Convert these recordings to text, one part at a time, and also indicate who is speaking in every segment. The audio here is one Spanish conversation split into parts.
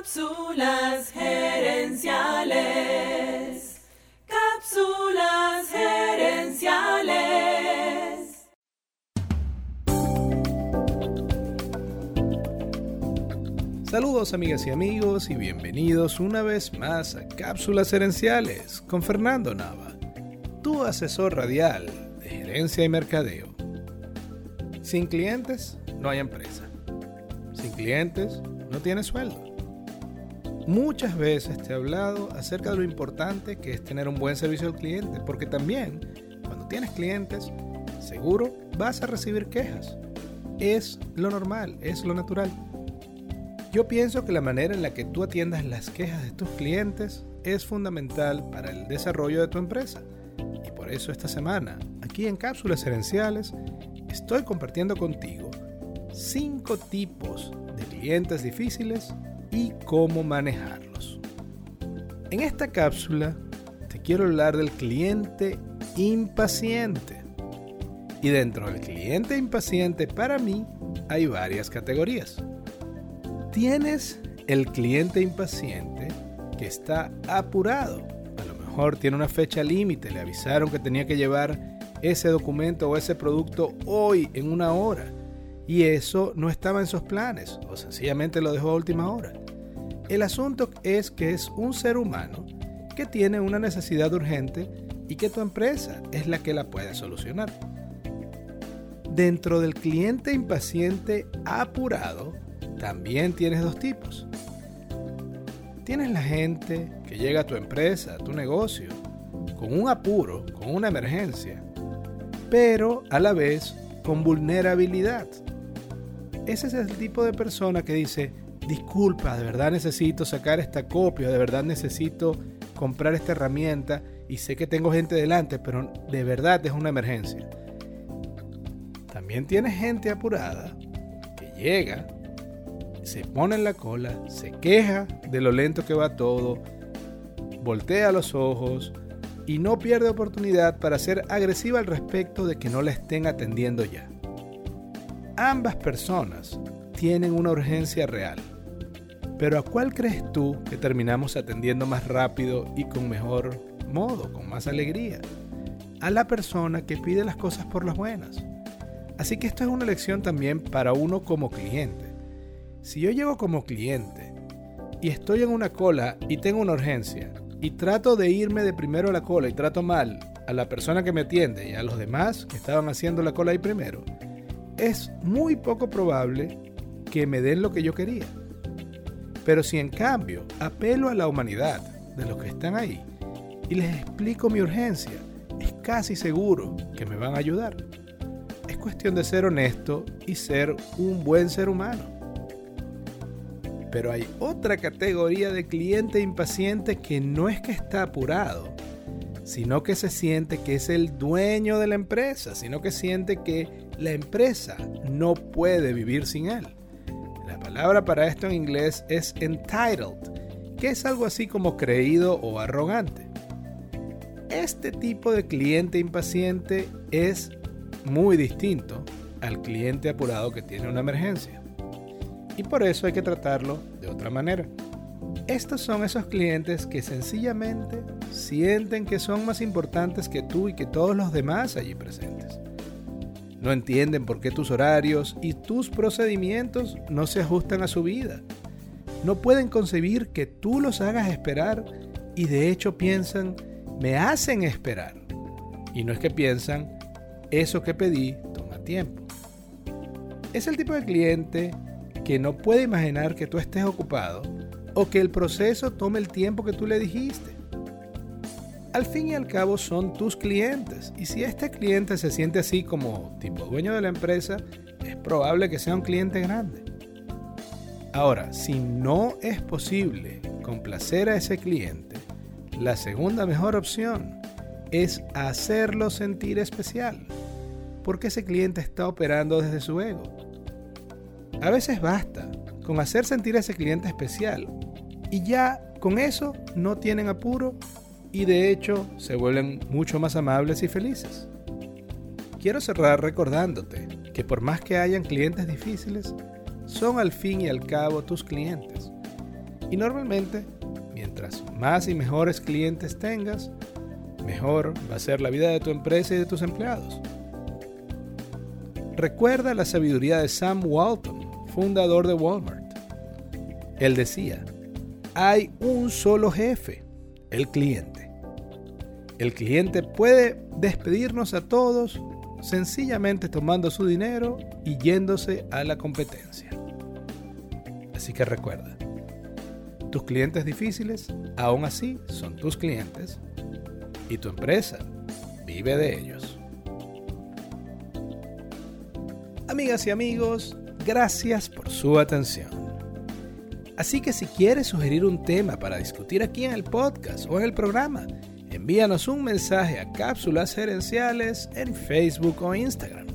Speaker 1: Cápsulas gerenciales. Cápsulas gerenciales.
Speaker 2: Saludos amigas y amigos y bienvenidos una vez más a Cápsulas Gerenciales con Fernando Nava, tu asesor radial de gerencia y mercadeo. Sin clientes no hay empresa. Sin clientes no tienes sueldo. Muchas veces te he hablado acerca de lo importante que es tener un buen servicio al cliente, porque también cuando tienes clientes, seguro vas a recibir quejas. Es lo normal, es lo natural. Yo pienso que la manera en la que tú atiendas las quejas de tus clientes es fundamental para el desarrollo de tu empresa. Y por eso esta semana, aquí en Cápsulas Herenciales, estoy compartiendo contigo 5 tipos de clientes difíciles y cómo manejarlos. En esta cápsula te quiero hablar del cliente impaciente. Y dentro del cliente impaciente para mí hay varias categorías. Tienes el cliente impaciente que está apurado. A lo mejor tiene una fecha límite, le avisaron que tenía que llevar ese documento o ese producto hoy en una hora y eso no estaba en sus planes o sencillamente lo dejó a última hora. El asunto es que es un ser humano que tiene una necesidad urgente y que tu empresa es la que la puede solucionar. Dentro del cliente impaciente apurado, también tienes dos tipos. Tienes la gente que llega a tu empresa, a tu negocio, con un apuro, con una emergencia, pero a la vez con vulnerabilidad ese es el tipo de persona que dice, disculpa, de verdad necesito sacar esta copia, de verdad necesito comprar esta herramienta y sé que tengo gente delante, pero de verdad es una emergencia. También tiene gente apurada que llega, se pone en la cola, se queja de lo lento que va todo, voltea los ojos y no pierde oportunidad para ser agresiva al respecto de que no la estén atendiendo ya ambas personas tienen una urgencia real. Pero ¿a cuál crees tú que terminamos atendiendo más rápido y con mejor modo, con más alegría? A la persona que pide las cosas por las buenas. Así que esto es una lección también para uno como cliente. Si yo llego como cliente y estoy en una cola y tengo una urgencia y trato de irme de primero a la cola y trato mal a la persona que me atiende y a los demás que estaban haciendo la cola ahí primero, es muy poco probable que me den lo que yo quería. Pero si en cambio apelo a la humanidad de los que están ahí y les explico mi urgencia, es casi seguro que me van a ayudar. Es cuestión de ser honesto y ser un buen ser humano. Pero hay otra categoría de cliente impaciente que no es que está apurado, sino que se siente que es el dueño de la empresa, sino que siente que la empresa no puede vivir sin él. La palabra para esto en inglés es entitled, que es algo así como creído o arrogante. Este tipo de cliente impaciente es muy distinto al cliente apurado que tiene una emergencia. Y por eso hay que tratarlo de otra manera. Estos son esos clientes que sencillamente sienten que son más importantes que tú y que todos los demás allí presentes. No entienden por qué tus horarios y tus procedimientos no se ajustan a su vida. No pueden concebir que tú los hagas esperar y de hecho piensan, me hacen esperar. Y no es que piensan, eso que pedí toma tiempo. Es el tipo de cliente que no puede imaginar que tú estés ocupado o que el proceso tome el tiempo que tú le dijiste. Al fin y al cabo son tus clientes y si este cliente se siente así como tipo dueño de la empresa, es probable que sea un cliente grande. Ahora, si no es posible complacer a ese cliente, la segunda mejor opción es hacerlo sentir especial, porque ese cliente está operando desde su ego. A veces basta con hacer sentir a ese cliente especial y ya con eso no tienen apuro y de hecho se vuelven mucho más amables y felices. Quiero cerrar recordándote que por más que hayan clientes difíciles, son al fin y al cabo tus clientes. Y normalmente, mientras más y mejores clientes tengas, mejor va a ser la vida de tu empresa y de tus empleados. Recuerda la sabiduría de Sam Walton, fundador de Walmart. Él decía, hay un solo jefe, el cliente. El cliente puede despedirnos a todos sencillamente tomando su dinero y yéndose a la competencia. Así que recuerda, tus clientes difíciles aún así son tus clientes y tu empresa vive de ellos. Amigas y amigos, gracias por su atención. Así que si quieres sugerir un tema para discutir aquí en el podcast o en el programa, envíanos un mensaje a Cápsulas Gerenciales en Facebook o Instagram.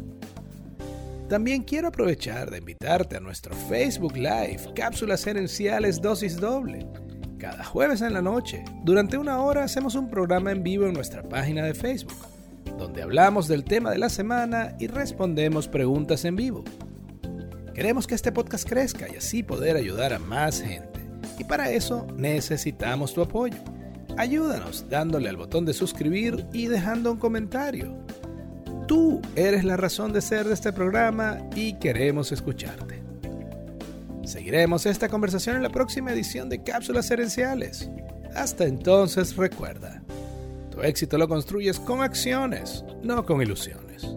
Speaker 2: También quiero aprovechar de invitarte a nuestro Facebook Live Cápsulas Gerenciales Dosis Doble. Cada jueves en la noche, durante una hora, hacemos un programa en vivo en nuestra página de Facebook, donde hablamos del tema de la semana y respondemos preguntas en vivo. Queremos que este podcast crezca y así poder ayudar a más gente. Y para eso necesitamos tu apoyo. Ayúdanos dándole al botón de suscribir y dejando un comentario. Tú eres la razón de ser de este programa y queremos escucharte. Seguiremos esta conversación en la próxima edición de Cápsulas Herenciales. Hasta entonces recuerda, tu éxito lo construyes con acciones, no con ilusiones.